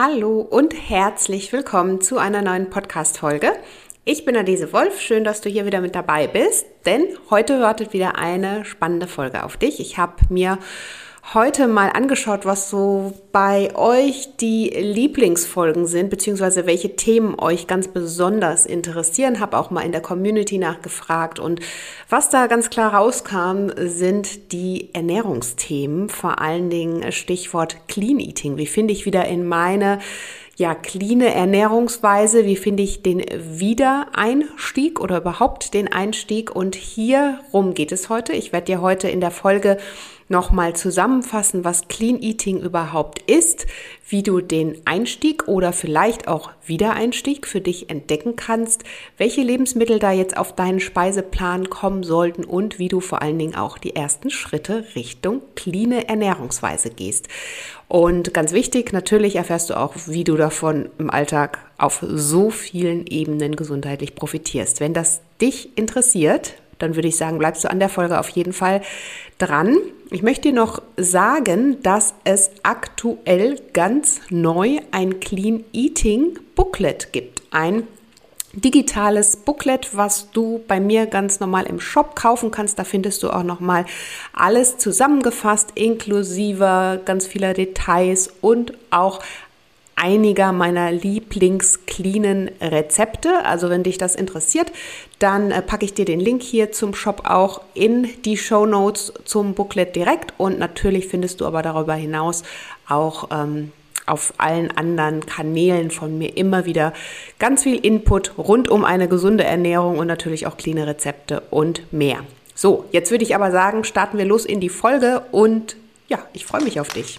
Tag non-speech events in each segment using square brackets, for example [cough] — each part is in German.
Hallo und herzlich willkommen zu einer neuen Podcast-Folge. Ich bin Adese Wolf, schön, dass du hier wieder mit dabei bist, denn heute wartet wieder eine spannende Folge auf dich. Ich habe mir heute mal angeschaut, was so bei euch die Lieblingsfolgen sind, beziehungsweise welche Themen euch ganz besonders interessieren. Habe auch mal in der Community nachgefragt und was da ganz klar rauskam, sind die Ernährungsthemen, vor allen Dingen Stichwort Clean Eating. Wie finde ich wieder in meine ja, clean Ernährungsweise, wie finde ich den Wiedereinstieg oder überhaupt den Einstieg und hierum geht es heute. Ich werde dir heute in der Folge nochmal zusammenfassen, was Clean Eating überhaupt ist, wie du den Einstieg oder vielleicht auch Wiedereinstieg für dich entdecken kannst, welche Lebensmittel da jetzt auf deinen Speiseplan kommen sollten und wie du vor allen Dingen auch die ersten Schritte Richtung clean Ernährungsweise gehst. Und ganz wichtig, natürlich erfährst du auch, wie du davon im Alltag auf so vielen Ebenen gesundheitlich profitierst. Wenn das dich interessiert, dann würde ich sagen, bleibst du an der Folge auf jeden Fall dran. Ich möchte dir noch sagen, dass es aktuell ganz neu ein Clean Eating Booklet gibt. Ein digitales Booklet, was du bei mir ganz normal im Shop kaufen kannst. Da findest du auch noch mal alles zusammengefasst, inklusive ganz vieler Details und auch einiger meiner Lieblings-cleanen Rezepte. Also wenn dich das interessiert, dann äh, packe ich dir den Link hier zum Shop auch in die Show Notes zum Booklet direkt. Und natürlich findest du aber darüber hinaus auch ähm, auf allen anderen Kanälen von mir immer wieder ganz viel Input rund um eine gesunde Ernährung und natürlich auch cleane Rezepte und mehr. So, jetzt würde ich aber sagen, starten wir los in die Folge und ja, ich freue mich auf dich.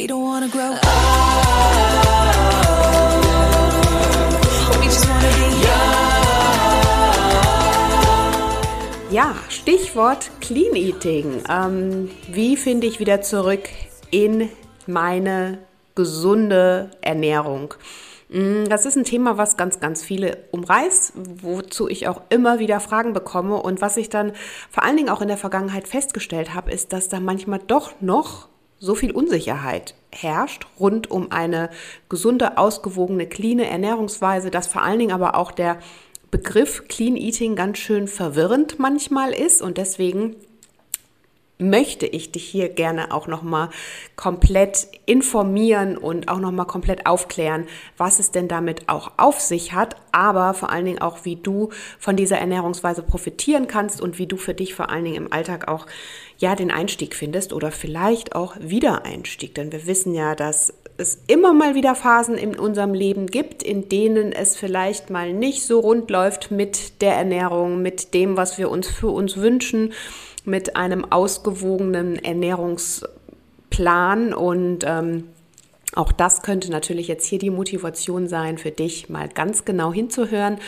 We don't wanna grow up. Ja, Stichwort Clean Eating. Ähm, wie finde ich wieder zurück in meine gesunde Ernährung? Mm, das ist ein Thema, was ganz, ganz viele umreißt, wozu ich auch immer wieder Fragen bekomme. Und was ich dann vor allen Dingen auch in der Vergangenheit festgestellt habe, ist, dass da manchmal doch noch so viel Unsicherheit herrscht rund um eine gesunde, ausgewogene, cleane Ernährungsweise, dass vor allen Dingen aber auch der Begriff Clean Eating ganz schön verwirrend manchmal ist. Und deswegen möchte ich dich hier gerne auch nochmal komplett informieren und auch nochmal komplett aufklären, was es denn damit auch auf sich hat, aber vor allen Dingen auch, wie du von dieser Ernährungsweise profitieren kannst und wie du für dich vor allen Dingen im Alltag auch ja den Einstieg findest oder vielleicht auch Wiedereinstieg. Denn wir wissen ja, dass es immer mal wieder Phasen in unserem Leben gibt, in denen es vielleicht mal nicht so rund läuft mit der Ernährung, mit dem, was wir uns für uns wünschen, mit einem ausgewogenen Ernährungsplan und ähm, auch das könnte natürlich jetzt hier die Motivation sein, für dich mal ganz genau hinzuhören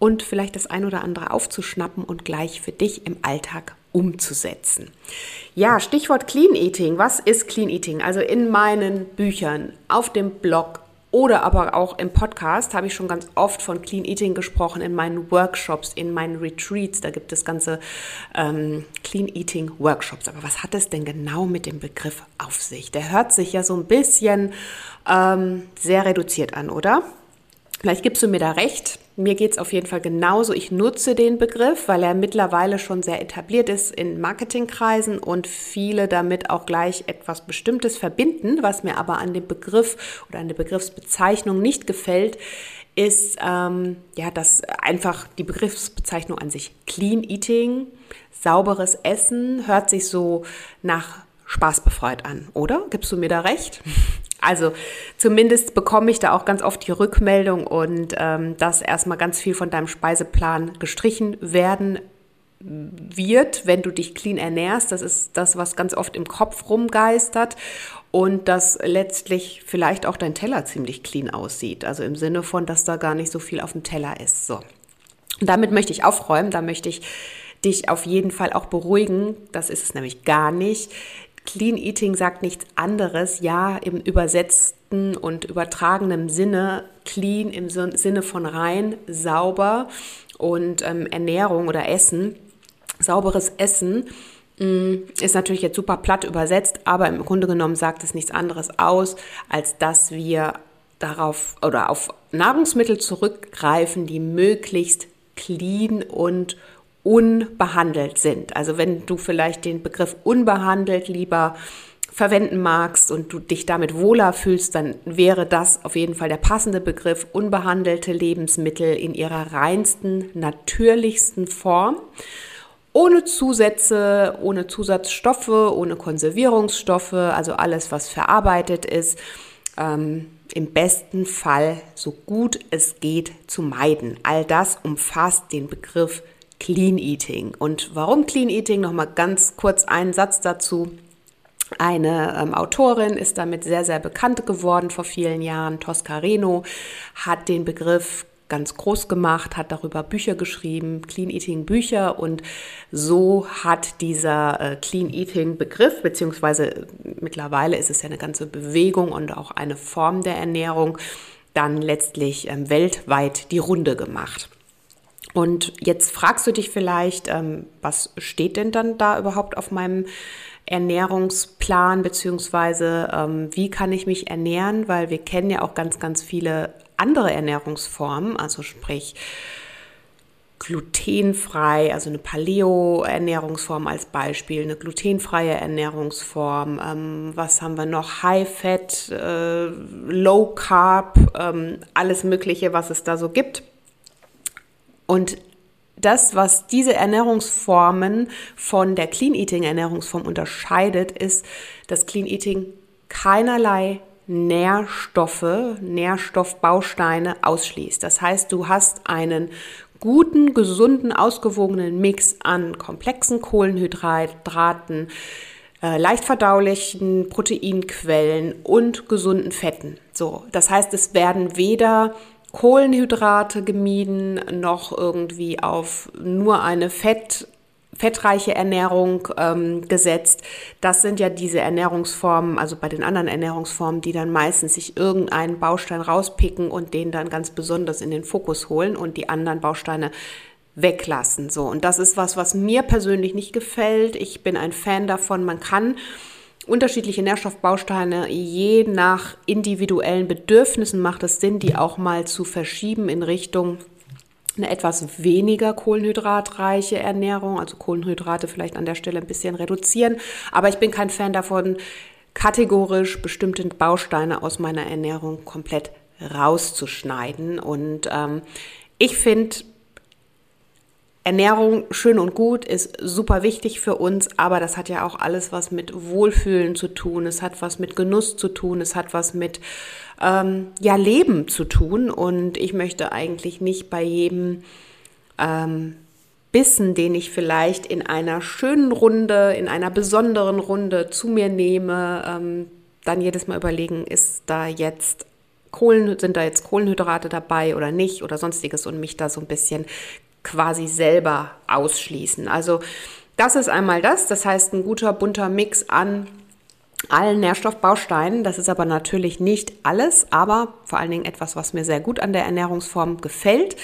und vielleicht das ein oder andere aufzuschnappen und gleich für dich im Alltag umzusetzen. Ja, Stichwort Clean Eating. Was ist Clean Eating? Also in meinen Büchern, auf dem Blog oder aber auch im Podcast habe ich schon ganz oft von Clean Eating gesprochen, in meinen Workshops, in meinen Retreats. Da gibt es ganze ähm, Clean Eating Workshops. Aber was hat es denn genau mit dem Begriff auf sich? Der hört sich ja so ein bisschen ähm, sehr reduziert an, oder? Vielleicht gibst du mir da recht. Mir geht es auf jeden Fall genauso. Ich nutze den Begriff, weil er mittlerweile schon sehr etabliert ist in Marketingkreisen und viele damit auch gleich etwas Bestimmtes verbinden. Was mir aber an dem Begriff oder an der Begriffsbezeichnung nicht gefällt, ist ähm, ja, dass einfach die Begriffsbezeichnung an sich Clean Eating, sauberes Essen, hört sich so nach spaßbefreit an, oder? Gibst du mir da recht? Also zumindest bekomme ich da auch ganz oft die Rückmeldung und ähm, dass erstmal ganz viel von deinem Speiseplan gestrichen werden wird, wenn du dich clean ernährst. Das ist das, was ganz oft im Kopf rumgeistert und dass letztlich vielleicht auch dein Teller ziemlich clean aussieht. Also im Sinne von, dass da gar nicht so viel auf dem Teller ist. So. Und damit möchte ich aufräumen, da möchte ich dich auf jeden Fall auch beruhigen. Das ist es nämlich gar nicht. Clean Eating sagt nichts anderes. Ja, im übersetzten und übertragenen Sinne, clean im Sinne von rein, sauber und ähm, Ernährung oder Essen. Sauberes Essen mm, ist natürlich jetzt super platt übersetzt, aber im Grunde genommen sagt es nichts anderes aus, als dass wir darauf oder auf Nahrungsmittel zurückgreifen, die möglichst clean und unbehandelt sind. Also wenn du vielleicht den Begriff unbehandelt lieber verwenden magst und du dich damit wohler fühlst, dann wäre das auf jeden Fall der passende Begriff unbehandelte Lebensmittel in ihrer reinsten, natürlichsten Form. Ohne Zusätze, ohne Zusatzstoffe, ohne Konservierungsstoffe, also alles, was verarbeitet ist. Ähm, im besten Fall so gut es geht zu meiden. All das umfasst den Begriff Clean Eating. Und warum Clean Eating? Nochmal ganz kurz einen Satz dazu. Eine ähm, Autorin ist damit sehr, sehr bekannt geworden vor vielen Jahren. Tosca Reno hat den Begriff ganz groß gemacht, hat darüber Bücher geschrieben, Clean Eating Bücher und so hat dieser äh, Clean Eating Begriff, beziehungsweise äh, mittlerweile ist es ja eine ganze Bewegung und auch eine Form der Ernährung, dann letztlich ähm, weltweit die Runde gemacht. Und jetzt fragst du dich vielleicht, ähm, was steht denn dann da überhaupt auf meinem Ernährungsplan, beziehungsweise ähm, wie kann ich mich ernähren, weil wir kennen ja auch ganz, ganz viele andere Ernährungsformen, also sprich glutenfrei, also eine Paleo-Ernährungsform als Beispiel, eine glutenfreie Ernährungsform. Ähm, was haben wir noch? High-Fat, äh, Low-Carb, ähm, alles Mögliche, was es da so gibt. Und das, was diese Ernährungsformen von der Clean Eating Ernährungsform unterscheidet, ist, dass Clean Eating keinerlei Nährstoffe, Nährstoffbausteine ausschließt. Das heißt, du hast einen guten, gesunden, ausgewogenen Mix an komplexen Kohlenhydraten, äh, leicht verdaulichen Proteinquellen und gesunden Fetten. So, das heißt, es werden weder Kohlenhydrate gemieden, noch irgendwie auf nur eine Fett, fettreiche Ernährung ähm, gesetzt. Das sind ja diese Ernährungsformen, also bei den anderen Ernährungsformen, die dann meistens sich irgendeinen Baustein rauspicken und den dann ganz besonders in den Fokus holen und die anderen Bausteine weglassen. So. Und das ist was, was mir persönlich nicht gefällt. Ich bin ein Fan davon. Man kann unterschiedliche Nährstoffbausteine je nach individuellen Bedürfnissen macht es Sinn, die auch mal zu verschieben in Richtung eine etwas weniger kohlenhydratreiche Ernährung, also Kohlenhydrate vielleicht an der Stelle ein bisschen reduzieren. Aber ich bin kein Fan davon, kategorisch bestimmte Bausteine aus meiner Ernährung komplett rauszuschneiden. Und ähm, ich finde, Ernährung schön und gut ist super wichtig für uns, aber das hat ja auch alles was mit Wohlfühlen zu tun. Es hat was mit Genuss zu tun. Es hat was mit ähm, ja Leben zu tun. Und ich möchte eigentlich nicht bei jedem ähm, Bissen, den ich vielleicht in einer schönen Runde, in einer besonderen Runde zu mir nehme, ähm, dann jedes Mal überlegen, ist da jetzt Kohlen, sind da jetzt Kohlenhydrate dabei oder nicht oder sonstiges und mich da so ein bisschen quasi selber ausschließen. Also das ist einmal das, das heißt ein guter bunter Mix an allen Nährstoffbausteinen. Das ist aber natürlich nicht alles, aber vor allen Dingen etwas, was mir sehr gut an der Ernährungsform gefällt.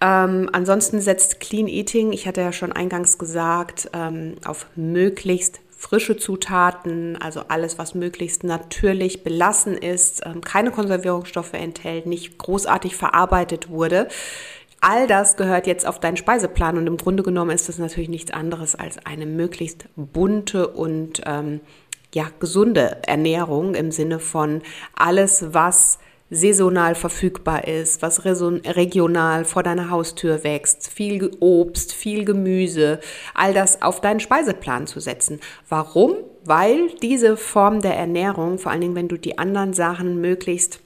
Ähm, ansonsten setzt Clean Eating, ich hatte ja schon eingangs gesagt, ähm, auf möglichst frische Zutaten, also alles, was möglichst natürlich belassen ist, ähm, keine Konservierungsstoffe enthält, nicht großartig verarbeitet wurde. All das gehört jetzt auf deinen Speiseplan und im Grunde genommen ist das natürlich nichts anderes als eine möglichst bunte und ähm, ja, gesunde Ernährung im Sinne von alles, was saisonal verfügbar ist, was regional vor deiner Haustür wächst, viel Obst, viel Gemüse, all das auf deinen Speiseplan zu setzen. Warum? Weil diese Form der Ernährung, vor allen Dingen wenn du die anderen Sachen möglichst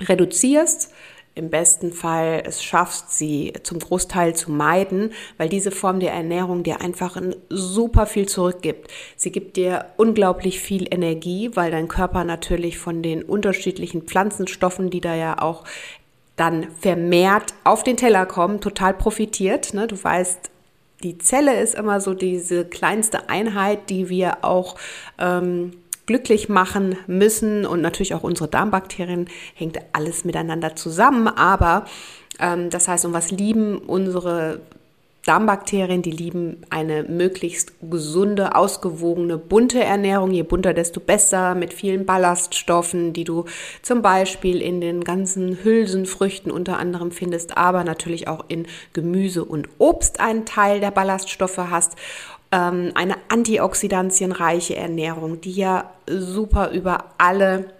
reduzierst, im besten Fall es schaffst, sie zum Großteil zu meiden, weil diese Form der Ernährung dir einfach super viel zurückgibt. Sie gibt dir unglaublich viel Energie, weil dein Körper natürlich von den unterschiedlichen Pflanzenstoffen, die da ja auch dann vermehrt auf den Teller kommen, total profitiert. Ne? Du weißt, die Zelle ist immer so diese kleinste Einheit, die wir auch ähm, glücklich machen müssen und natürlich auch unsere Darmbakterien hängt alles miteinander zusammen. Aber ähm, das heißt, um was lieben unsere Darmbakterien, die lieben eine möglichst gesunde, ausgewogene, bunte Ernährung. Je bunter, desto besser, mit vielen Ballaststoffen, die du zum Beispiel in den ganzen Hülsenfrüchten unter anderem findest, aber natürlich auch in Gemüse und Obst einen Teil der Ballaststoffe hast ähm, eine antioxidantienreiche Ernährung, die ja super über alle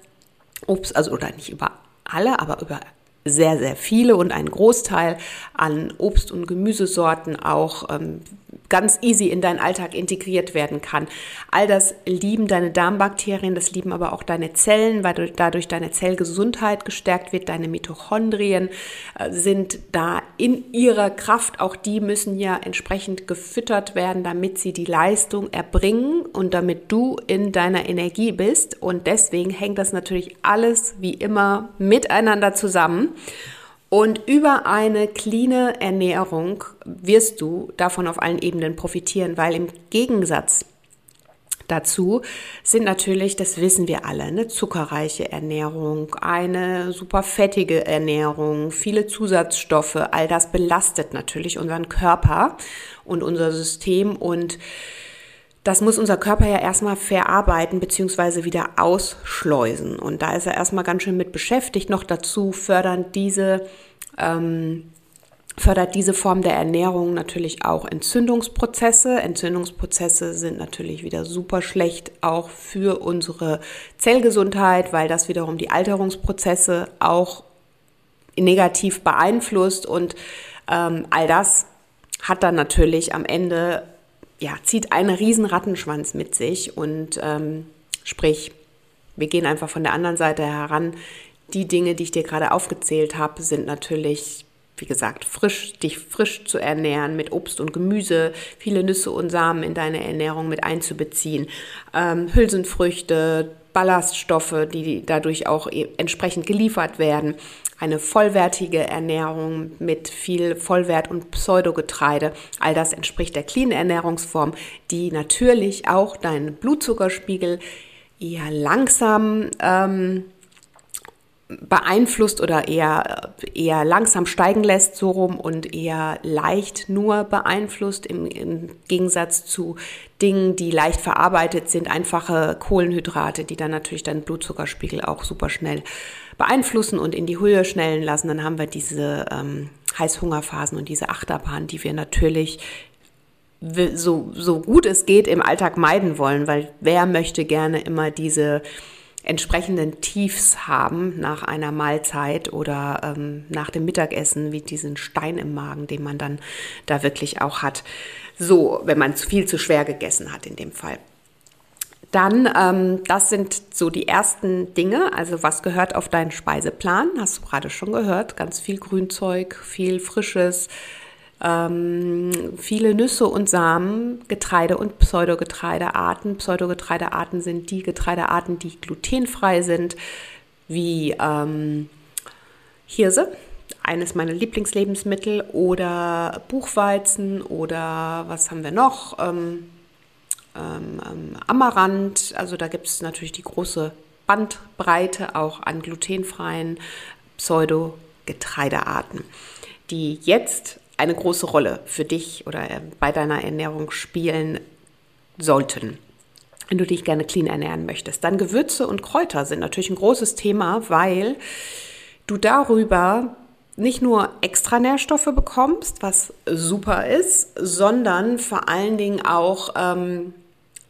Obst, also oder nicht über alle, aber über sehr, sehr viele und ein Großteil an Obst- und Gemüsesorten auch ähm, ganz easy in deinen Alltag integriert werden kann. All das lieben deine Darmbakterien, das lieben aber auch deine Zellen, weil dadurch deine Zellgesundheit gestärkt wird, deine Mitochondrien äh, sind da in ihrer Kraft, auch die müssen ja entsprechend gefüttert werden, damit sie die Leistung erbringen und damit du in deiner Energie bist und deswegen hängt das natürlich alles wie immer miteinander zusammen. Und über eine cleane Ernährung wirst du davon auf allen Ebenen profitieren, weil im Gegensatz dazu sind natürlich, das wissen wir alle, eine zuckerreiche Ernährung, eine super fettige Ernährung, viele Zusatzstoffe, all das belastet natürlich unseren Körper und unser System und das muss unser Körper ja erstmal verarbeiten bzw. wieder ausschleusen. Und da ist er erstmal ganz schön mit beschäftigt. Noch dazu fördern diese, ähm, fördert diese Form der Ernährung natürlich auch Entzündungsprozesse. Entzündungsprozesse sind natürlich wieder super schlecht auch für unsere Zellgesundheit, weil das wiederum die Alterungsprozesse auch negativ beeinflusst und ähm, all das hat dann natürlich am Ende ja, zieht einen riesen Rattenschwanz mit sich und ähm, sprich, wir gehen einfach von der anderen Seite heran. Die Dinge, die ich dir gerade aufgezählt habe, sind natürlich, wie gesagt, frisch, dich frisch zu ernähren, mit Obst und Gemüse, viele Nüsse und Samen in deine Ernährung mit einzubeziehen, ähm, Hülsenfrüchte, Ballaststoffe, die dadurch auch e-, entsprechend geliefert werden, eine vollwertige Ernährung mit viel Vollwert und Pseudogetreide. All das entspricht der clean Ernährungsform, die natürlich auch deinen Blutzuckerspiegel eher langsam ähm, beeinflusst oder eher, eher langsam steigen lässt, so rum und eher leicht nur beeinflusst, im, im Gegensatz zu Dingen, die leicht verarbeitet sind, einfache Kohlenhydrate, die dann natürlich deinen Blutzuckerspiegel auch super schnell beeinflussen und in die Höhe schnellen lassen. Dann haben wir diese ähm, Heißhungerphasen und diese Achterbahn, die wir natürlich so, so gut es geht im Alltag meiden wollen, weil wer möchte gerne immer diese entsprechenden Tiefs haben nach einer Mahlzeit oder ähm, nach dem Mittagessen, wie diesen Stein im Magen, den man dann da wirklich auch hat. So, wenn man viel zu schwer gegessen hat in dem Fall. Dann, ähm, das sind so die ersten Dinge. Also was gehört auf deinen Speiseplan? Hast du gerade schon gehört. Ganz viel Grünzeug, viel Frisches, ähm, viele Nüsse und Samen, Getreide und Pseudogetreidearten. Pseudogetreidearten sind die Getreidearten, die glutenfrei sind, wie ähm, Hirse, eines meiner Lieblingslebensmittel, oder Buchweizen oder was haben wir noch? Ähm, ähm, ähm Amaranth, also da gibt es natürlich die große Bandbreite auch an glutenfreien Pseudogetreidearten, die jetzt eine große Rolle für dich oder äh, bei deiner Ernährung spielen sollten wenn du dich gerne clean ernähren möchtest. Dann Gewürze und Kräuter sind natürlich ein großes Thema, weil du darüber nicht nur extra Nährstoffe bekommst, was super ist, sondern vor allen Dingen auch ähm,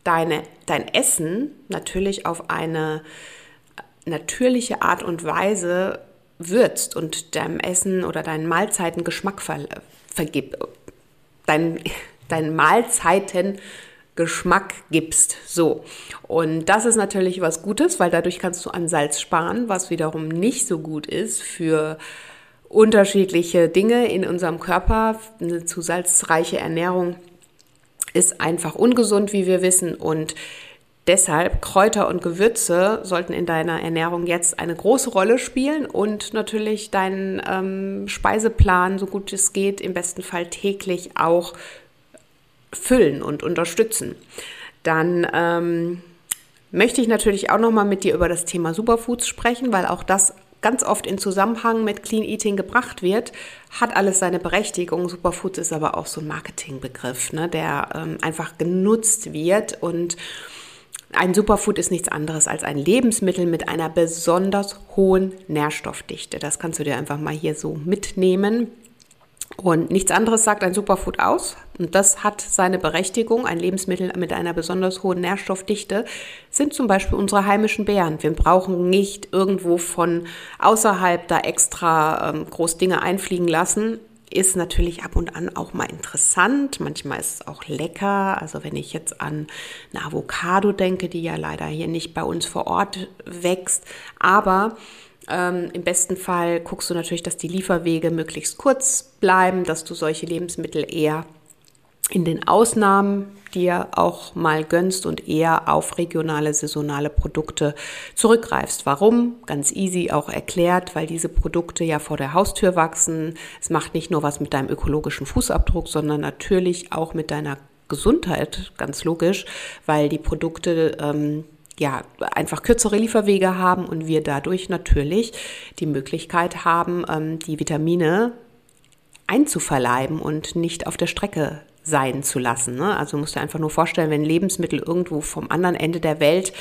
deine, dein Essen natürlich auf eine natürliche Art und Weise würzt und deinem Essen oder deinen Mahlzeiten Geschmack ver vergib, dein, dein Mahlzeiten Geschmack gibst. So. Und das ist natürlich was Gutes, weil dadurch kannst du an Salz sparen, was wiederum nicht so gut ist für unterschiedliche Dinge in unserem Körper. Eine zu salzreiche Ernährung ist einfach ungesund, wie wir wissen. Und deshalb Kräuter und Gewürze sollten in deiner Ernährung jetzt eine große Rolle spielen und natürlich deinen ähm, Speiseplan, so gut es geht, im besten Fall täglich auch füllen und unterstützen. Dann ähm, möchte ich natürlich auch noch mal mit dir über das Thema Superfoods sprechen, weil auch das ganz oft in Zusammenhang mit Clean Eating gebracht wird, hat alles seine Berechtigung. Superfoods ist aber auch so ein Marketingbegriff, ne, der ähm, einfach genutzt wird. Und ein Superfood ist nichts anderes als ein Lebensmittel mit einer besonders hohen Nährstoffdichte. Das kannst du dir einfach mal hier so mitnehmen. Und nichts anderes sagt ein Superfood aus. Und das hat seine Berechtigung. Ein Lebensmittel mit einer besonders hohen Nährstoffdichte sind zum Beispiel unsere heimischen Beeren. Wir brauchen nicht irgendwo von außerhalb da extra ähm, groß Dinge einfliegen lassen. Ist natürlich ab und an auch mal interessant. Manchmal ist es auch lecker. Also wenn ich jetzt an eine Avocado denke, die ja leider hier nicht bei uns vor Ort wächst. Aber ähm, Im besten Fall guckst du natürlich, dass die Lieferwege möglichst kurz bleiben, dass du solche Lebensmittel eher in den Ausnahmen dir auch mal gönnst und eher auf regionale, saisonale Produkte zurückgreifst. Warum? Ganz easy auch erklärt, weil diese Produkte ja vor der Haustür wachsen. Es macht nicht nur was mit deinem ökologischen Fußabdruck, sondern natürlich auch mit deiner Gesundheit, ganz logisch, weil die Produkte ähm, ja, einfach kürzere Lieferwege haben und wir dadurch natürlich die Möglichkeit haben, ähm, die Vitamine einzuverleiben und nicht auf der Strecke sein zu lassen. Ne? Also musst du einfach nur vorstellen, wenn Lebensmittel irgendwo vom anderen Ende der Welt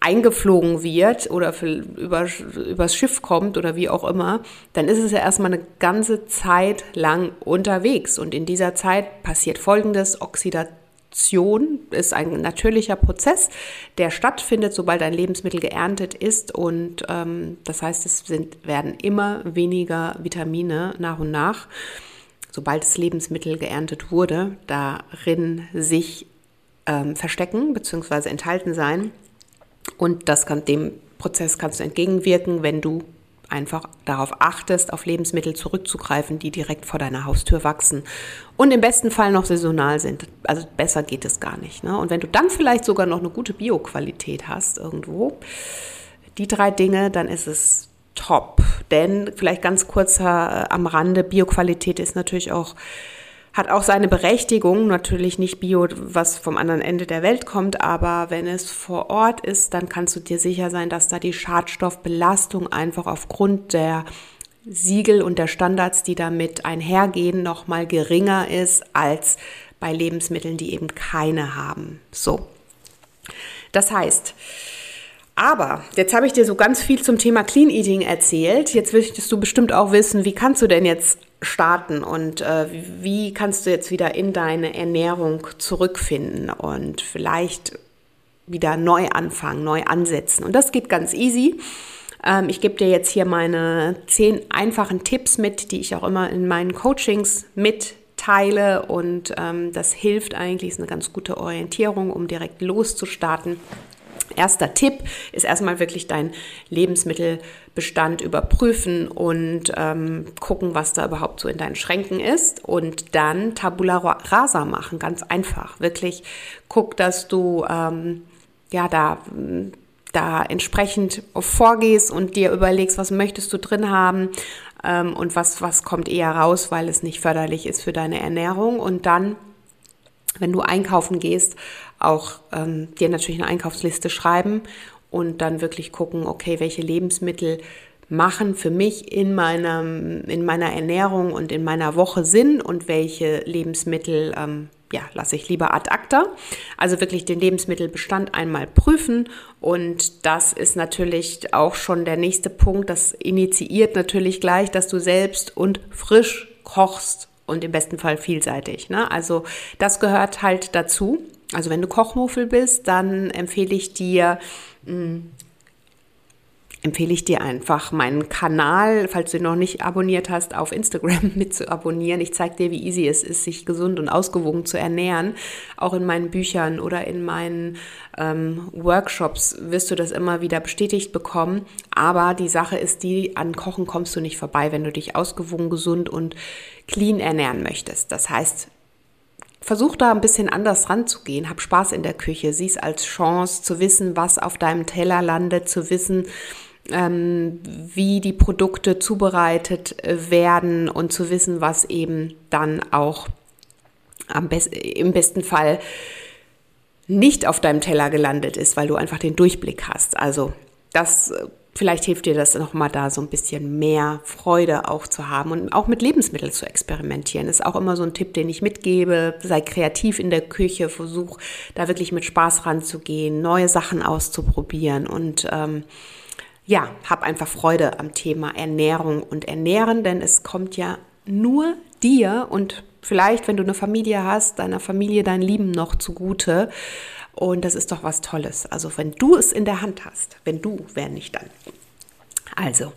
eingeflogen wird oder für, über, übers Schiff kommt oder wie auch immer, dann ist es ja erstmal eine ganze Zeit lang unterwegs. Und in dieser Zeit passiert Folgendes, Oxidation ist ein natürlicher Prozess, der stattfindet, sobald ein Lebensmittel geerntet ist. Und ähm, das heißt, es sind, werden immer weniger Vitamine nach und nach, sobald das Lebensmittel geerntet wurde, darin sich ähm, verstecken bzw. enthalten sein. Und das kann, dem Prozess kannst du entgegenwirken, wenn du einfach darauf achtest, auf Lebensmittel zurückzugreifen, die direkt vor deiner Haustür wachsen und im besten Fall noch saisonal sind. Also besser geht es gar nicht. Ne? Und wenn du dann vielleicht sogar noch eine gute Bioqualität hast irgendwo, die drei Dinge, dann ist es top. Denn vielleicht ganz kurzer äh, am Rande, Bioqualität ist natürlich auch hat auch seine Berechtigung, natürlich nicht Bio, was vom anderen Ende der Welt kommt, aber wenn es vor Ort ist, dann kannst du dir sicher sein, dass da die Schadstoffbelastung einfach aufgrund der Siegel und der Standards, die damit einhergehen, nochmal geringer ist als bei Lebensmitteln, die eben keine haben. So. Das heißt, aber jetzt habe ich dir so ganz viel zum Thema Clean Eating erzählt. Jetzt möchtest du bestimmt auch wissen, wie kannst du denn jetzt starten und äh, wie kannst du jetzt wieder in deine Ernährung zurückfinden und vielleicht wieder neu anfangen, neu ansetzen. Und das geht ganz easy. Ähm, ich gebe dir jetzt hier meine zehn einfachen Tipps mit, die ich auch immer in meinen Coachings mitteile und ähm, das hilft eigentlich, ist eine ganz gute Orientierung, um direkt loszustarten. Erster Tipp ist erstmal wirklich dein Lebensmittelbestand überprüfen und ähm, gucken, was da überhaupt so in deinen Schränken ist und dann Tabula rasa machen, ganz einfach. Wirklich guck, dass du ähm, ja da da entsprechend vorgehst und dir überlegst, was möchtest du drin haben ähm, und was was kommt eher raus, weil es nicht förderlich ist für deine Ernährung und dann wenn du einkaufen gehst, auch ähm, dir natürlich eine Einkaufsliste schreiben und dann wirklich gucken, okay, welche Lebensmittel machen für mich in, meinem, in meiner Ernährung und in meiner Woche Sinn und welche Lebensmittel ähm, ja, lasse ich lieber ad acta. Also wirklich den Lebensmittelbestand einmal prüfen und das ist natürlich auch schon der nächste Punkt. Das initiiert natürlich gleich, dass du selbst und frisch kochst und im besten Fall vielseitig. Ne? Also das gehört halt dazu. Also wenn du Kochmuffel bist, dann empfehle ich dir, mh, hm, empfehle ich dir einfach meinen Kanal, falls du ihn noch nicht abonniert hast, auf Instagram [laughs] mit zu abonnieren. Ich zeige dir, wie easy es ist, sich gesund und ausgewogen zu ernähren. Auch in meinen Büchern oder in meinen ähm, Workshops wirst du das immer wieder bestätigt bekommen. Aber die Sache ist die, an Kochen kommst du nicht vorbei, wenn du dich ausgewogen, gesund und clean ernähren möchtest. Das heißt, Versuch da ein bisschen anders ranzugehen, hab Spaß in der Küche, sieh es als Chance zu wissen, was auf deinem Teller landet, zu wissen, ähm, wie die Produkte zubereitet äh, werden und zu wissen, was eben dann auch best im besten Fall nicht auf deinem Teller gelandet ist, weil du einfach den Durchblick hast. Also das äh, vielleicht hilft dir das nochmal da so ein bisschen mehr Freude auch zu haben und auch mit Lebensmitteln zu experimentieren. Ist auch immer so ein Tipp, den ich mitgebe. Sei kreativ in der Küche, versuch da wirklich mit Spaß ranzugehen, neue Sachen auszuprobieren und ähm, ja, hab einfach Freude am Thema Ernährung und Ernähren, denn es kommt ja nur dir und vielleicht, wenn du eine Familie hast, deiner Familie, dein Lieben noch zugute. Und das ist doch was Tolles. Also wenn du es in der Hand hast, wenn du, wer nicht dann. Also,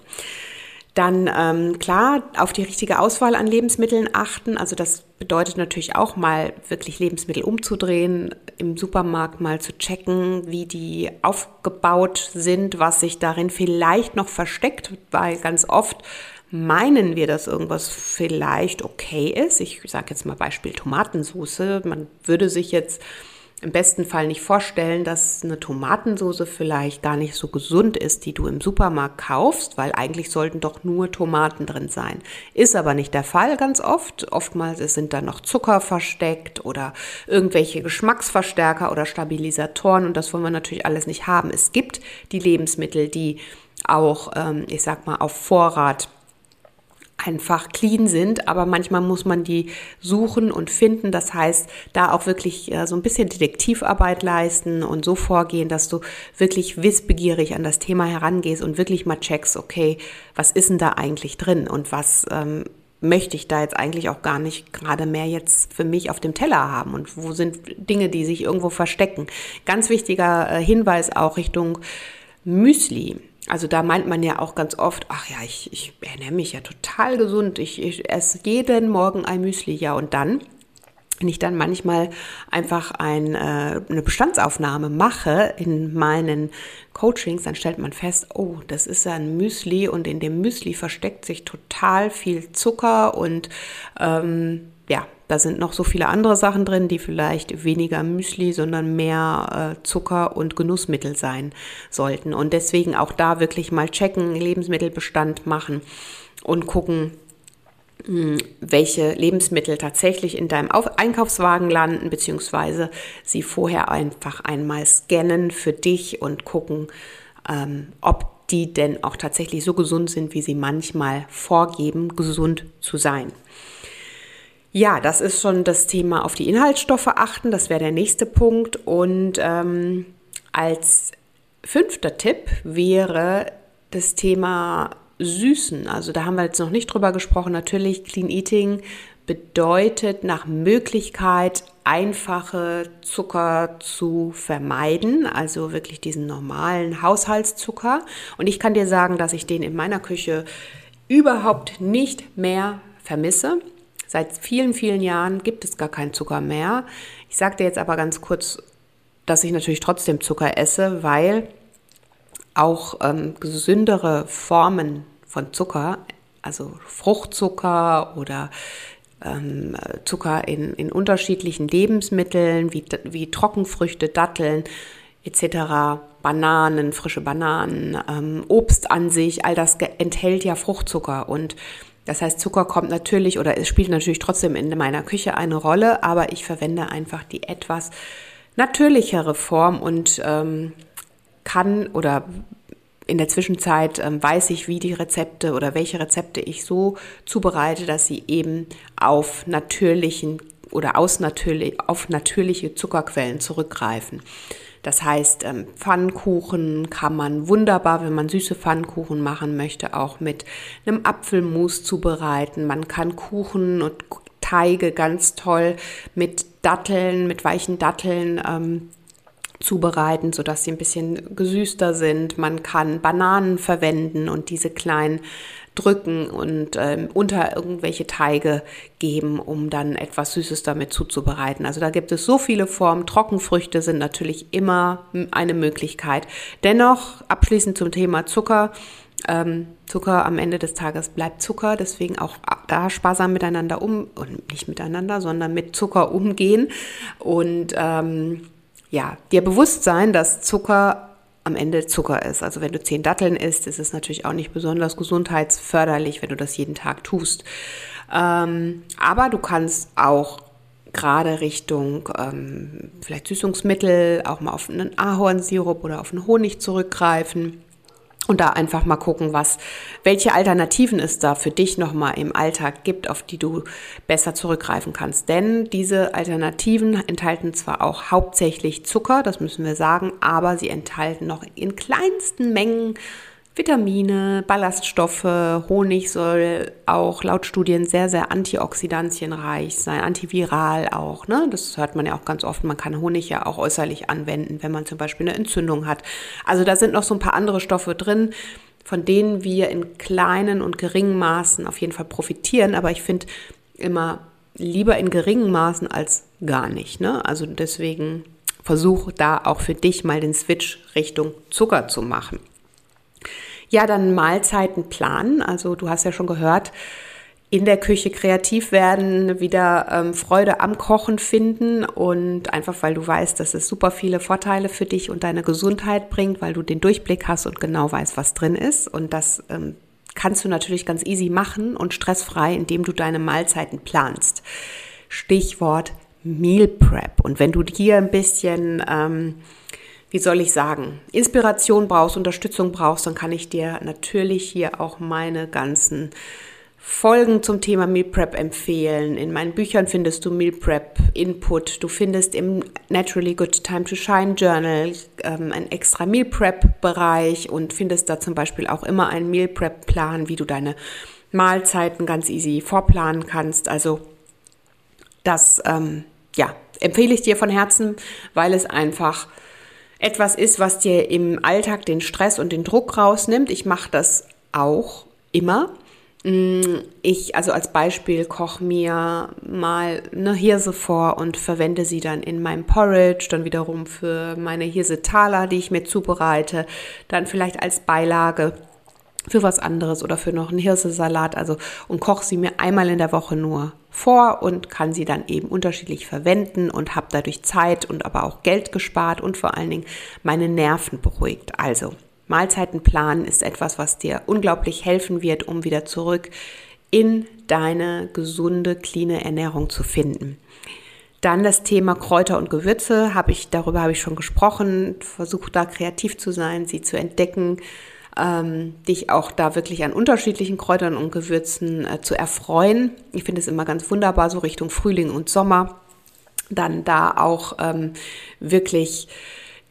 dann ähm, klar auf die richtige Auswahl an Lebensmitteln achten. Also das bedeutet natürlich auch mal wirklich Lebensmittel umzudrehen, im Supermarkt mal zu checken, wie die aufgebaut sind, was sich darin vielleicht noch versteckt, weil ganz oft meinen wir, dass irgendwas vielleicht okay ist. Ich sage jetzt mal Beispiel Tomatensauce. Man würde sich jetzt im besten Fall nicht vorstellen, dass eine Tomatensauce vielleicht gar nicht so gesund ist, die du im Supermarkt kaufst, weil eigentlich sollten doch nur Tomaten drin sein. Ist aber nicht der Fall ganz oft. Oftmals sind da noch Zucker versteckt oder irgendwelche Geschmacksverstärker oder Stabilisatoren und das wollen wir natürlich alles nicht haben. Es gibt die Lebensmittel, die auch, ähm, ich sag mal, auf Vorrat einfach clean sind, aber manchmal muss man die suchen und finden. Das heißt, da auch wirklich so ein bisschen Detektivarbeit leisten und so vorgehen, dass du wirklich wissbegierig an das Thema herangehst und wirklich mal checkst, okay, was ist denn da eigentlich drin und was ähm, möchte ich da jetzt eigentlich auch gar nicht gerade mehr jetzt für mich auf dem Teller haben und wo sind Dinge, die sich irgendwo verstecken. Ganz wichtiger äh, Hinweis auch Richtung Müsli. Also da meint man ja auch ganz oft, ach ja, ich, ich ernähre mich ja total gesund. Ich, ich esse jeden Morgen ein Müsli, ja und dann wenn ich dann manchmal einfach ein, äh, eine Bestandsaufnahme mache in meinen Coachings, dann stellt man fest, oh, das ist ja ein Müsli und in dem Müsli versteckt sich total viel Zucker und ähm, da sind noch so viele andere Sachen drin, die vielleicht weniger Müsli, sondern mehr äh, Zucker und Genussmittel sein sollten. Und deswegen auch da wirklich mal checken, Lebensmittelbestand machen und gucken, hm, welche Lebensmittel tatsächlich in deinem Einkaufswagen landen, beziehungsweise sie vorher einfach einmal scannen für dich und gucken, ähm, ob die denn auch tatsächlich so gesund sind, wie sie manchmal vorgeben, gesund zu sein. Ja, das ist schon das Thema auf die Inhaltsstoffe achten. Das wäre der nächste Punkt. Und ähm, als fünfter Tipp wäre das Thema Süßen. Also da haben wir jetzt noch nicht drüber gesprochen. Natürlich, Clean Eating bedeutet nach Möglichkeit einfache Zucker zu vermeiden, also wirklich diesen normalen Haushaltszucker. Und ich kann dir sagen, dass ich den in meiner Küche überhaupt nicht mehr vermisse. Seit vielen, vielen Jahren gibt es gar keinen Zucker mehr. Ich sage dir jetzt aber ganz kurz, dass ich natürlich trotzdem Zucker esse, weil auch ähm, gesündere Formen von Zucker, also Fruchtzucker oder ähm, Zucker in, in unterschiedlichen Lebensmitteln wie, wie Trockenfrüchte, Datteln etc., Bananen, frische Bananen, ähm, Obst an sich, all das enthält ja Fruchtzucker und das heißt, Zucker kommt natürlich oder es spielt natürlich trotzdem in meiner Küche eine Rolle, aber ich verwende einfach die etwas natürlichere Form und ähm, kann oder in der Zwischenzeit ähm, weiß ich, wie die Rezepte oder welche Rezepte ich so zubereite, dass sie eben auf natürlichen oder aus natürlich, auf natürliche Zuckerquellen zurückgreifen. Das heißt, ähm, Pfannkuchen kann man wunderbar, wenn man süße Pfannkuchen machen möchte, auch mit einem Apfelmus zubereiten. Man kann Kuchen und Teige ganz toll mit Datteln, mit weichen Datteln ähm, zubereiten, sodass sie ein bisschen gesüßter sind. Man kann Bananen verwenden und diese klein drücken und ähm, unter irgendwelche Teige geben, um dann etwas Süßes damit zuzubereiten. Also da gibt es so viele Formen. Trockenfrüchte sind natürlich immer eine Möglichkeit. Dennoch abschließend zum Thema Zucker. Ähm, Zucker am Ende des Tages bleibt Zucker, deswegen auch da sparsam miteinander um und nicht miteinander, sondern mit Zucker umgehen und ähm, ja, dir bewusst sein, dass Zucker am Ende Zucker ist. Also wenn du zehn Datteln isst, ist es natürlich auch nicht besonders gesundheitsförderlich, wenn du das jeden Tag tust. Ähm, aber du kannst auch gerade Richtung ähm, vielleicht Süßungsmittel auch mal auf einen Ahornsirup oder auf einen Honig zurückgreifen und da einfach mal gucken, was, welche Alternativen es da für dich nochmal im Alltag gibt, auf die du besser zurückgreifen kannst. Denn diese Alternativen enthalten zwar auch hauptsächlich Zucker, das müssen wir sagen, aber sie enthalten noch in kleinsten Mengen Vitamine, Ballaststoffe, Honig soll auch laut Studien sehr, sehr antioxidantienreich sein, antiviral auch. Ne? Das hört man ja auch ganz oft. Man kann Honig ja auch äußerlich anwenden, wenn man zum Beispiel eine Entzündung hat. Also da sind noch so ein paar andere Stoffe drin, von denen wir in kleinen und geringen Maßen auf jeden Fall profitieren. Aber ich finde immer lieber in geringen Maßen als gar nicht. Ne? Also deswegen versuch da auch für dich mal den Switch Richtung Zucker zu machen. Ja, dann Mahlzeiten planen. Also du hast ja schon gehört, in der Küche kreativ werden, wieder ähm, Freude am Kochen finden und einfach weil du weißt, dass es super viele Vorteile für dich und deine Gesundheit bringt, weil du den Durchblick hast und genau weißt, was drin ist. Und das ähm, kannst du natürlich ganz easy machen und stressfrei, indem du deine Mahlzeiten planst. Stichwort Meal Prep. Und wenn du hier ein bisschen ähm, wie soll ich sagen, Inspiration brauchst, Unterstützung brauchst, dann kann ich dir natürlich hier auch meine ganzen Folgen zum Thema Meal Prep empfehlen. In meinen Büchern findest du Meal Prep Input. Du findest im Naturally Good Time to Shine Journal ähm, einen extra Meal Prep Bereich und findest da zum Beispiel auch immer einen Meal Prep Plan, wie du deine Mahlzeiten ganz easy vorplanen kannst. Also das, ähm, ja, empfehle ich dir von Herzen, weil es einfach etwas ist, was dir im Alltag den Stress und den Druck rausnimmt. Ich mache das auch immer. Mm, ich, also als Beispiel, koche mir mal eine Hirse vor und verwende sie dann in meinem Porridge, dann wiederum für meine Hirsetaler, die ich mir zubereite, dann vielleicht als Beilage für was anderes oder für noch einen Hirsesalat, also und koche sie mir einmal in der Woche nur vor und kann sie dann eben unterschiedlich verwenden und habe dadurch Zeit und aber auch Geld gespart und vor allen Dingen meine Nerven beruhigt. Also Mahlzeitenplan ist etwas, was dir unglaublich helfen wird, um wieder zurück in deine gesunde, cleane Ernährung zu finden. Dann das Thema Kräuter und Gewürze, habe ich, darüber habe ich schon gesprochen. Versuch da kreativ zu sein, sie zu entdecken ähm, dich auch da wirklich an unterschiedlichen Kräutern und Gewürzen äh, zu erfreuen. Ich finde es immer ganz wunderbar, so Richtung Frühling und Sommer. Dann da auch ähm, wirklich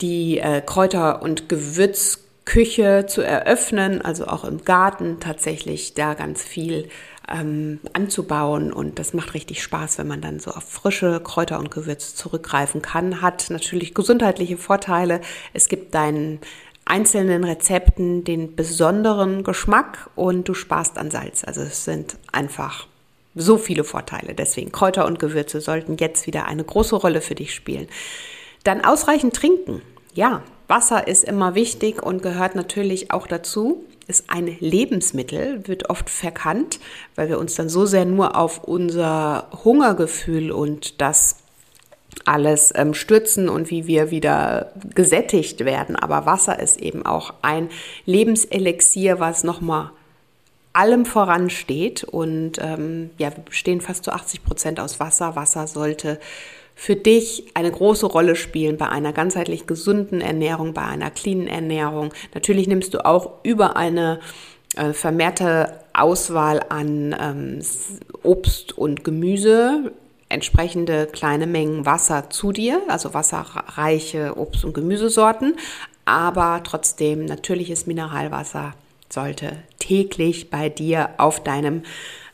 die äh, Kräuter- und Gewürzküche zu eröffnen, also auch im Garten tatsächlich da ganz viel ähm, anzubauen und das macht richtig Spaß, wenn man dann so auf frische Kräuter und Gewürze zurückgreifen kann. Hat natürlich gesundheitliche Vorteile. Es gibt deinen einzelnen Rezepten den besonderen Geschmack und du sparst an Salz. Also es sind einfach so viele Vorteile. Deswegen Kräuter und Gewürze sollten jetzt wieder eine große Rolle für dich spielen. Dann ausreichend trinken. Ja, Wasser ist immer wichtig und gehört natürlich auch dazu. Ist ein Lebensmittel, wird oft verkannt, weil wir uns dann so sehr nur auf unser Hungergefühl und das alles ähm, stürzen und wie wir wieder gesättigt werden. Aber Wasser ist eben auch ein Lebenselixier, was nochmal allem voransteht. Und ähm, ja, wir bestehen fast zu 80 Prozent aus Wasser. Wasser sollte für dich eine große Rolle spielen bei einer ganzheitlich gesunden Ernährung, bei einer cleanen Ernährung. Natürlich nimmst du auch über eine äh, vermehrte Auswahl an ähm, Obst und Gemüse entsprechende kleine Mengen Wasser zu dir, also wasserreiche Obst- und Gemüsesorten, aber trotzdem natürliches Mineralwasser sollte täglich bei dir auf deinem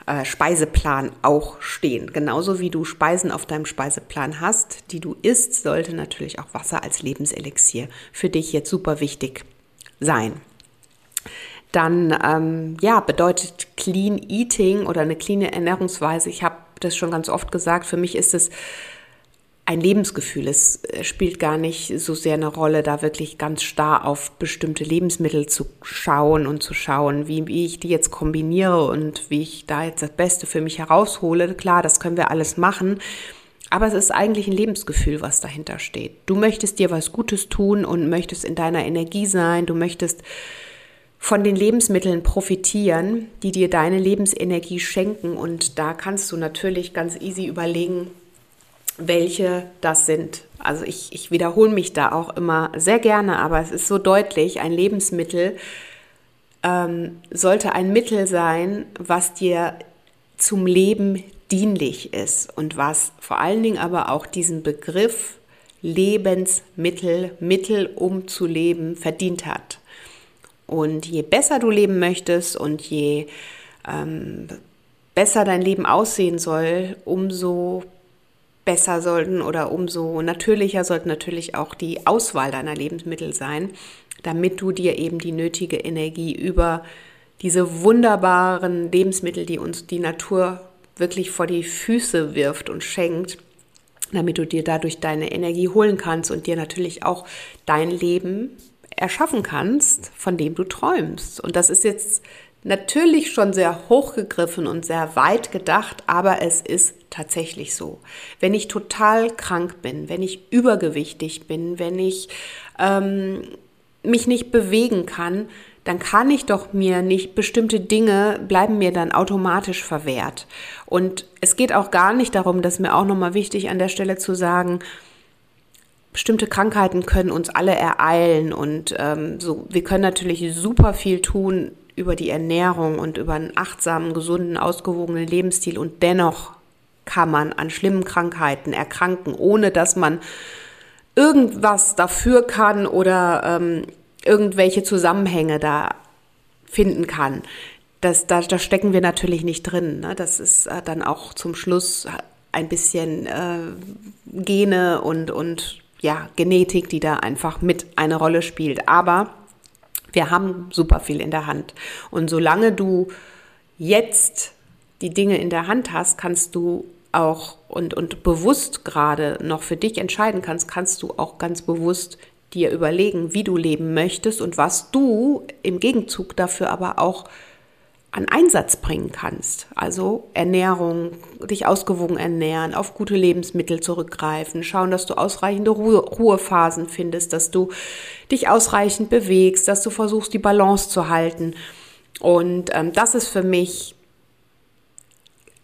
äh, Speiseplan auch stehen. Genauso wie du Speisen auf deinem Speiseplan hast, die du isst, sollte natürlich auch Wasser als Lebenselixier für dich jetzt super wichtig sein. Dann ähm, ja, bedeutet Clean Eating oder eine clean Ernährungsweise, ich habe das schon ganz oft gesagt, für mich ist es ein Lebensgefühl. Es äh, spielt gar nicht so sehr eine Rolle, da wirklich ganz starr auf bestimmte Lebensmittel zu schauen und zu schauen, wie, wie ich die jetzt kombiniere und wie ich da jetzt das Beste für mich heraushole. Klar, das können wir alles machen. Aber es ist eigentlich ein Lebensgefühl, was dahinter steht. Du möchtest dir was Gutes tun und möchtest in deiner Energie sein. Du möchtest von den Lebensmitteln profitieren, die dir deine Lebensenergie schenken. Und da kannst du natürlich ganz easy überlegen, welche das sind. Also ich, ich wiederhole mich da auch immer sehr gerne, aber es ist so deutlich, ein Lebensmittel ähm, sollte ein Mittel sein, was dir zum Leben dienlich ist und was vor allen Dingen aber auch diesen Begriff Lebensmittel, Mittel um zu leben, verdient hat. Und je besser du leben möchtest und je ähm, besser dein Leben aussehen soll, umso besser sollten oder umso natürlicher sollte natürlich auch die Auswahl deiner Lebensmittel sein, damit du dir eben die nötige Energie über diese wunderbaren Lebensmittel, die uns die Natur wirklich vor die Füße wirft und schenkt, damit du dir dadurch deine Energie holen kannst und dir natürlich auch dein Leben erschaffen kannst, von dem du träumst. Und das ist jetzt natürlich schon sehr hochgegriffen und sehr weit gedacht, aber es ist tatsächlich so. Wenn ich total krank bin, wenn ich übergewichtig bin, wenn ich ähm, mich nicht bewegen kann, dann kann ich doch mir nicht bestimmte Dinge bleiben mir dann automatisch verwehrt. Und es geht auch gar nicht darum, dass mir auch nochmal wichtig an der Stelle zu sagen, bestimmte Krankheiten können uns alle ereilen und ähm, so. Wir können natürlich super viel tun über die Ernährung und über einen achtsamen, gesunden, ausgewogenen Lebensstil und dennoch kann man an schlimmen Krankheiten erkranken, ohne dass man irgendwas dafür kann oder ähm, irgendwelche Zusammenhänge da finden kann. Das, da, da stecken wir natürlich nicht drin. Ne? Das ist äh, dann auch zum Schluss ein bisschen äh, Gene und, und ja, Genetik, die da einfach mit eine Rolle spielt. Aber wir haben super viel in der Hand. Und solange du jetzt die Dinge in der Hand hast, kannst du auch und, und bewusst gerade noch für dich entscheiden kannst, kannst du auch ganz bewusst dir überlegen, wie du leben möchtest und was du im Gegenzug dafür aber auch an Einsatz bringen kannst. Also Ernährung, dich ausgewogen ernähren, auf gute Lebensmittel zurückgreifen, schauen, dass du ausreichende Ruhe, Ruhephasen findest, dass du dich ausreichend bewegst, dass du versuchst, die Balance zu halten. Und ähm, das ist für mich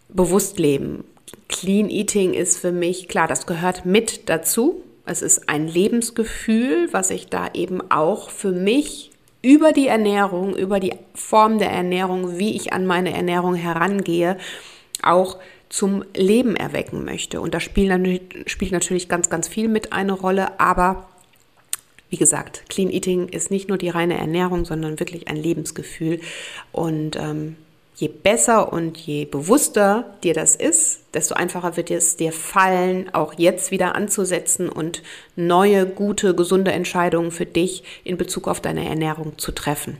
bewusst leben. Clean Eating ist für mich, klar, das gehört mit dazu. Es ist ein Lebensgefühl, was ich da eben auch für mich über die Ernährung, über die Form der Ernährung, wie ich an meine Ernährung herangehe, auch zum Leben erwecken möchte. Und da spielt, natürlich ganz, ganz viel mit eine Rolle, aber wie gesagt, Clean Eating ist nicht nur die reine Ernährung, sondern wirklich ein Lebensgefühl. Und ähm, je besser und je bewusster dir das ist, desto einfacher wird es dir fallen, auch jetzt wieder anzusetzen und neue, gute, gesunde Entscheidungen für dich in Bezug auf deine Ernährung zu treffen.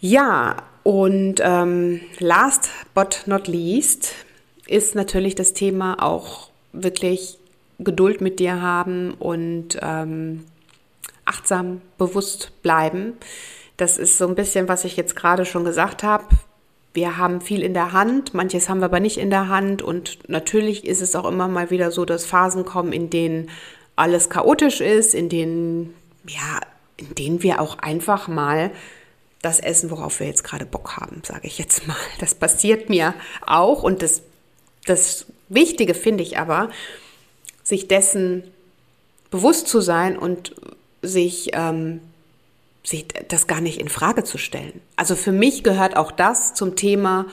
Ja, und ähm, last but not least ist natürlich das Thema auch wirklich Geduld mit dir haben und ähm, achtsam, bewusst bleiben. Das ist so ein bisschen, was ich jetzt gerade schon gesagt habe. Wir haben viel in der Hand, manches haben wir aber nicht in der Hand. Und natürlich ist es auch immer mal wieder so, dass Phasen kommen, in denen alles chaotisch ist, in denen, ja, in denen wir auch einfach mal das essen, worauf wir jetzt gerade Bock haben, sage ich jetzt mal. Das passiert mir auch. Und das, das Wichtige finde ich aber, sich dessen bewusst zu sein und sich ähm, das gar nicht in Frage zu stellen. Also für mich gehört auch das zum Thema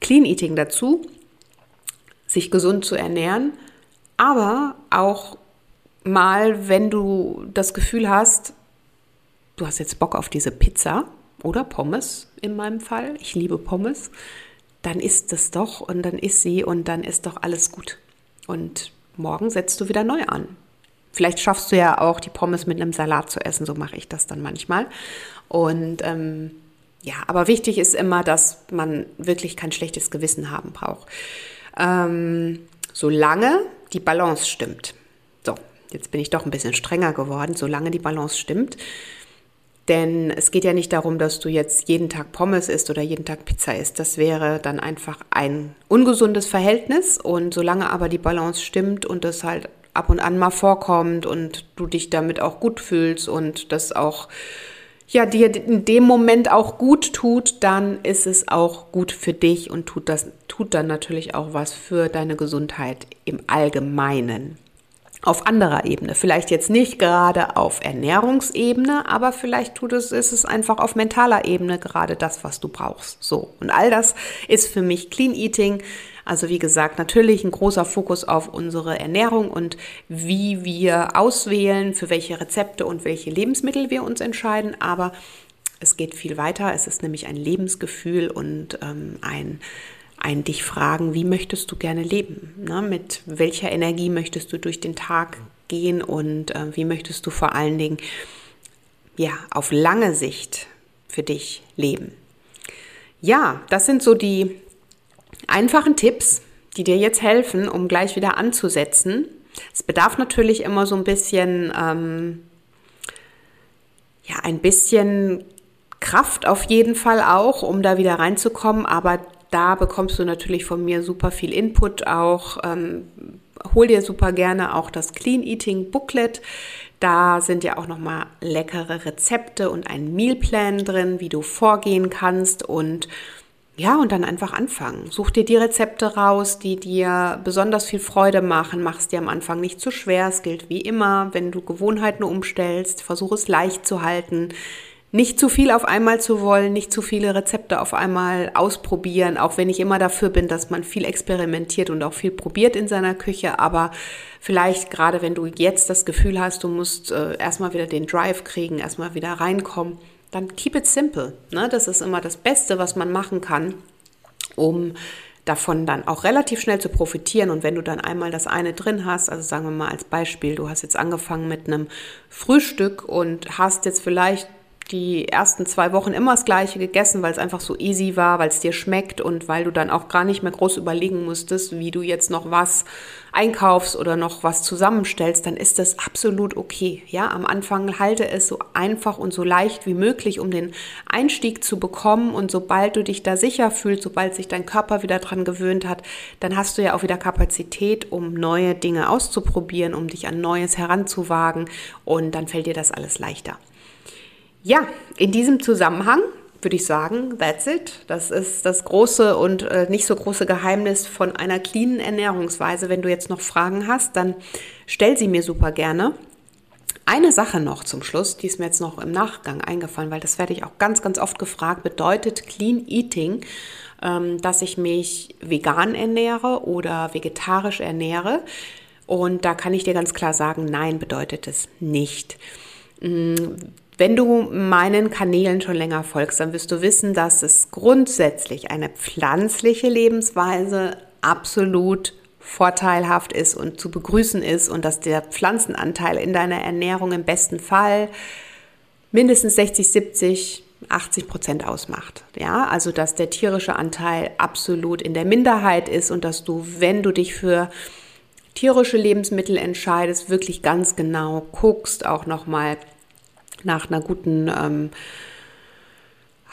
Clean Eating dazu, sich gesund zu ernähren, aber auch mal, wenn du das Gefühl hast, du hast jetzt Bock auf diese Pizza oder Pommes in meinem Fall, ich liebe Pommes, dann isst es doch und dann isst sie und dann ist doch alles gut. Und morgen setzt du wieder neu an. Vielleicht schaffst du ja auch die Pommes mit einem Salat zu essen, so mache ich das dann manchmal. Und ähm, ja, aber wichtig ist immer, dass man wirklich kein schlechtes Gewissen haben braucht. Ähm, solange die Balance stimmt. So, jetzt bin ich doch ein bisschen strenger geworden, solange die Balance stimmt. Denn es geht ja nicht darum, dass du jetzt jeden Tag Pommes isst oder jeden Tag Pizza isst. Das wäre dann einfach ein ungesundes Verhältnis. Und solange aber die Balance stimmt und das halt ab und an mal vorkommt und du dich damit auch gut fühlst und das auch ja dir in dem Moment auch gut tut, dann ist es auch gut für dich und tut das tut dann natürlich auch was für deine Gesundheit im Allgemeinen auf anderer Ebene. Vielleicht jetzt nicht gerade auf Ernährungsebene, aber vielleicht tut es, ist es einfach auf mentaler Ebene gerade das, was du brauchst. So. Und all das ist für mich Clean Eating. Also wie gesagt, natürlich ein großer Fokus auf unsere Ernährung und wie wir auswählen, für welche Rezepte und welche Lebensmittel wir uns entscheiden. Aber es geht viel weiter. Es ist nämlich ein Lebensgefühl und ähm, ein ein dich fragen, wie möchtest du gerne leben? Ne? Mit welcher Energie möchtest du durch den Tag gehen und äh, wie möchtest du vor allen Dingen ja, auf lange Sicht für dich leben? Ja, das sind so die einfachen Tipps, die dir jetzt helfen, um gleich wieder anzusetzen. Es bedarf natürlich immer so ein bisschen, ähm, ja, ein bisschen Kraft auf jeden Fall auch, um da wieder reinzukommen, aber da bekommst du natürlich von mir super viel Input auch. Ähm, hol dir super gerne auch das Clean Eating Booklet. Da sind ja auch nochmal leckere Rezepte und ein Mealplan drin, wie du vorgehen kannst und ja, und dann einfach anfangen. Such dir die Rezepte raus, die dir besonders viel Freude machen. Mach es dir am Anfang nicht zu schwer. Es gilt wie immer, wenn du Gewohnheiten umstellst, versuch es leicht zu halten nicht zu viel auf einmal zu wollen, nicht zu viele Rezepte auf einmal ausprobieren, auch wenn ich immer dafür bin, dass man viel experimentiert und auch viel probiert in seiner Küche, aber vielleicht gerade wenn du jetzt das Gefühl hast, du musst äh, erstmal wieder den Drive kriegen, erstmal wieder reinkommen, dann keep it simple. Ne? Das ist immer das Beste, was man machen kann, um davon dann auch relativ schnell zu profitieren. Und wenn du dann einmal das eine drin hast, also sagen wir mal als Beispiel, du hast jetzt angefangen mit einem Frühstück und hast jetzt vielleicht die ersten zwei Wochen immer das Gleiche gegessen, weil es einfach so easy war, weil es dir schmeckt und weil du dann auch gar nicht mehr groß überlegen musstest, wie du jetzt noch was einkaufst oder noch was zusammenstellst, dann ist das absolut okay. Ja, am Anfang halte es so einfach und so leicht wie möglich, um den Einstieg zu bekommen und sobald du dich da sicher fühlst, sobald sich dein Körper wieder dran gewöhnt hat, dann hast du ja auch wieder Kapazität, um neue Dinge auszuprobieren, um dich an Neues heranzuwagen und dann fällt dir das alles leichter. Ja, in diesem Zusammenhang würde ich sagen, that's it. Das ist das große und äh, nicht so große Geheimnis von einer cleanen Ernährungsweise. Wenn du jetzt noch Fragen hast, dann stell sie mir super gerne. Eine Sache noch zum Schluss, die ist mir jetzt noch im Nachgang eingefallen, weil das werde ich auch ganz, ganz oft gefragt, bedeutet Clean Eating, ähm, dass ich mich vegan ernähre oder vegetarisch ernähre. Und da kann ich dir ganz klar sagen, nein, bedeutet es nicht. Wenn du meinen Kanälen schon länger folgst, dann wirst du wissen, dass es grundsätzlich eine pflanzliche Lebensweise absolut vorteilhaft ist und zu begrüßen ist und dass der Pflanzenanteil in deiner Ernährung im besten Fall mindestens 60, 70, 80 Prozent ausmacht. Ja, also dass der tierische Anteil absolut in der Minderheit ist und dass du, wenn du dich für tierische Lebensmittel entscheidest, wirklich ganz genau guckst, auch nochmal nach einer guten ähm,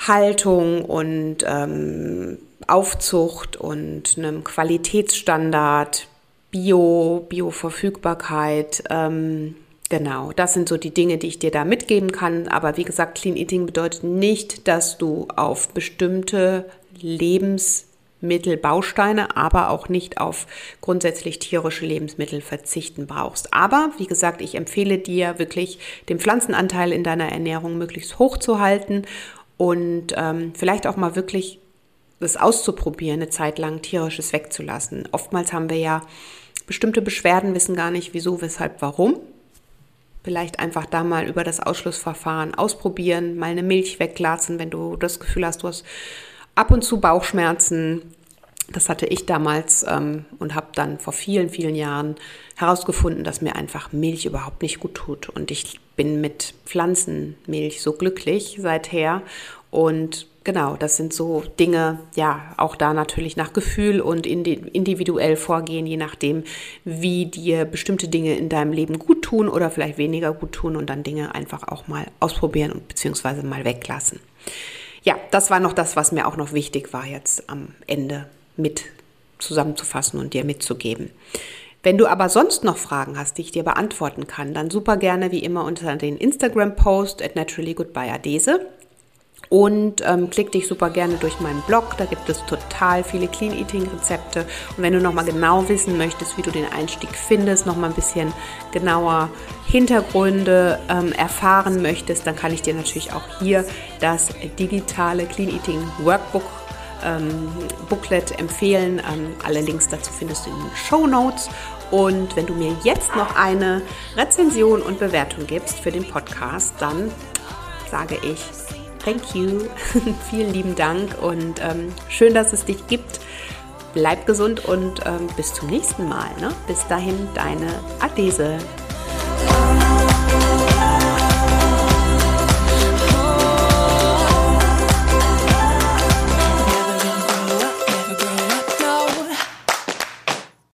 Haltung und ähm, Aufzucht und einem Qualitätsstandard, Bio, Bioverfügbarkeit. Ähm, genau, das sind so die Dinge, die ich dir da mitgeben kann. Aber wie gesagt, Clean Eating bedeutet nicht, dass du auf bestimmte Lebens Lebensmittelbausteine, aber auch nicht auf grundsätzlich tierische Lebensmittel verzichten brauchst. Aber wie gesagt, ich empfehle dir wirklich den Pflanzenanteil in deiner Ernährung möglichst hoch zu halten und ähm, vielleicht auch mal wirklich das auszuprobieren, eine Zeit lang tierisches wegzulassen. Oftmals haben wir ja bestimmte Beschwerden, wissen gar nicht wieso, weshalb, warum. Vielleicht einfach da mal über das Ausschlussverfahren ausprobieren, mal eine Milch weglassen, wenn du das Gefühl hast, du hast ab und zu Bauchschmerzen. Das hatte ich damals ähm, und habe dann vor vielen, vielen Jahren herausgefunden, dass mir einfach Milch überhaupt nicht gut tut. Und ich bin mit Pflanzenmilch so glücklich seither. Und genau, das sind so Dinge, ja, auch da natürlich nach Gefühl und individuell vorgehen, je nachdem, wie dir bestimmte Dinge in deinem Leben gut tun oder vielleicht weniger gut tun und dann Dinge einfach auch mal ausprobieren und beziehungsweise mal weglassen. Ja, das war noch das, was mir auch noch wichtig war, jetzt am Ende mit zusammenzufassen und dir mitzugeben. Wenn du aber sonst noch Fragen hast, die ich dir beantworten kann, dann super gerne wie immer unter den Instagram-Post at naturallygoodbyeadese und ähm, klick dich super gerne durch meinen Blog. Da gibt es total viele Clean Eating Rezepte. Und wenn du nochmal genau wissen möchtest, wie du den Einstieg findest, nochmal ein bisschen genauer Hintergründe ähm, erfahren möchtest, dann kann ich dir natürlich auch hier das digitale Clean Eating Workbook ähm, Booklet empfehlen. Ähm, alle Links dazu findest du in den Show Notes. Und wenn du mir jetzt noch eine Rezension und Bewertung gibst für den Podcast, dann sage ich Thank you. [laughs] Vielen lieben Dank und ähm, schön, dass es dich gibt. Bleib gesund und ähm, bis zum nächsten Mal. Ne? Bis dahin, deine Adese.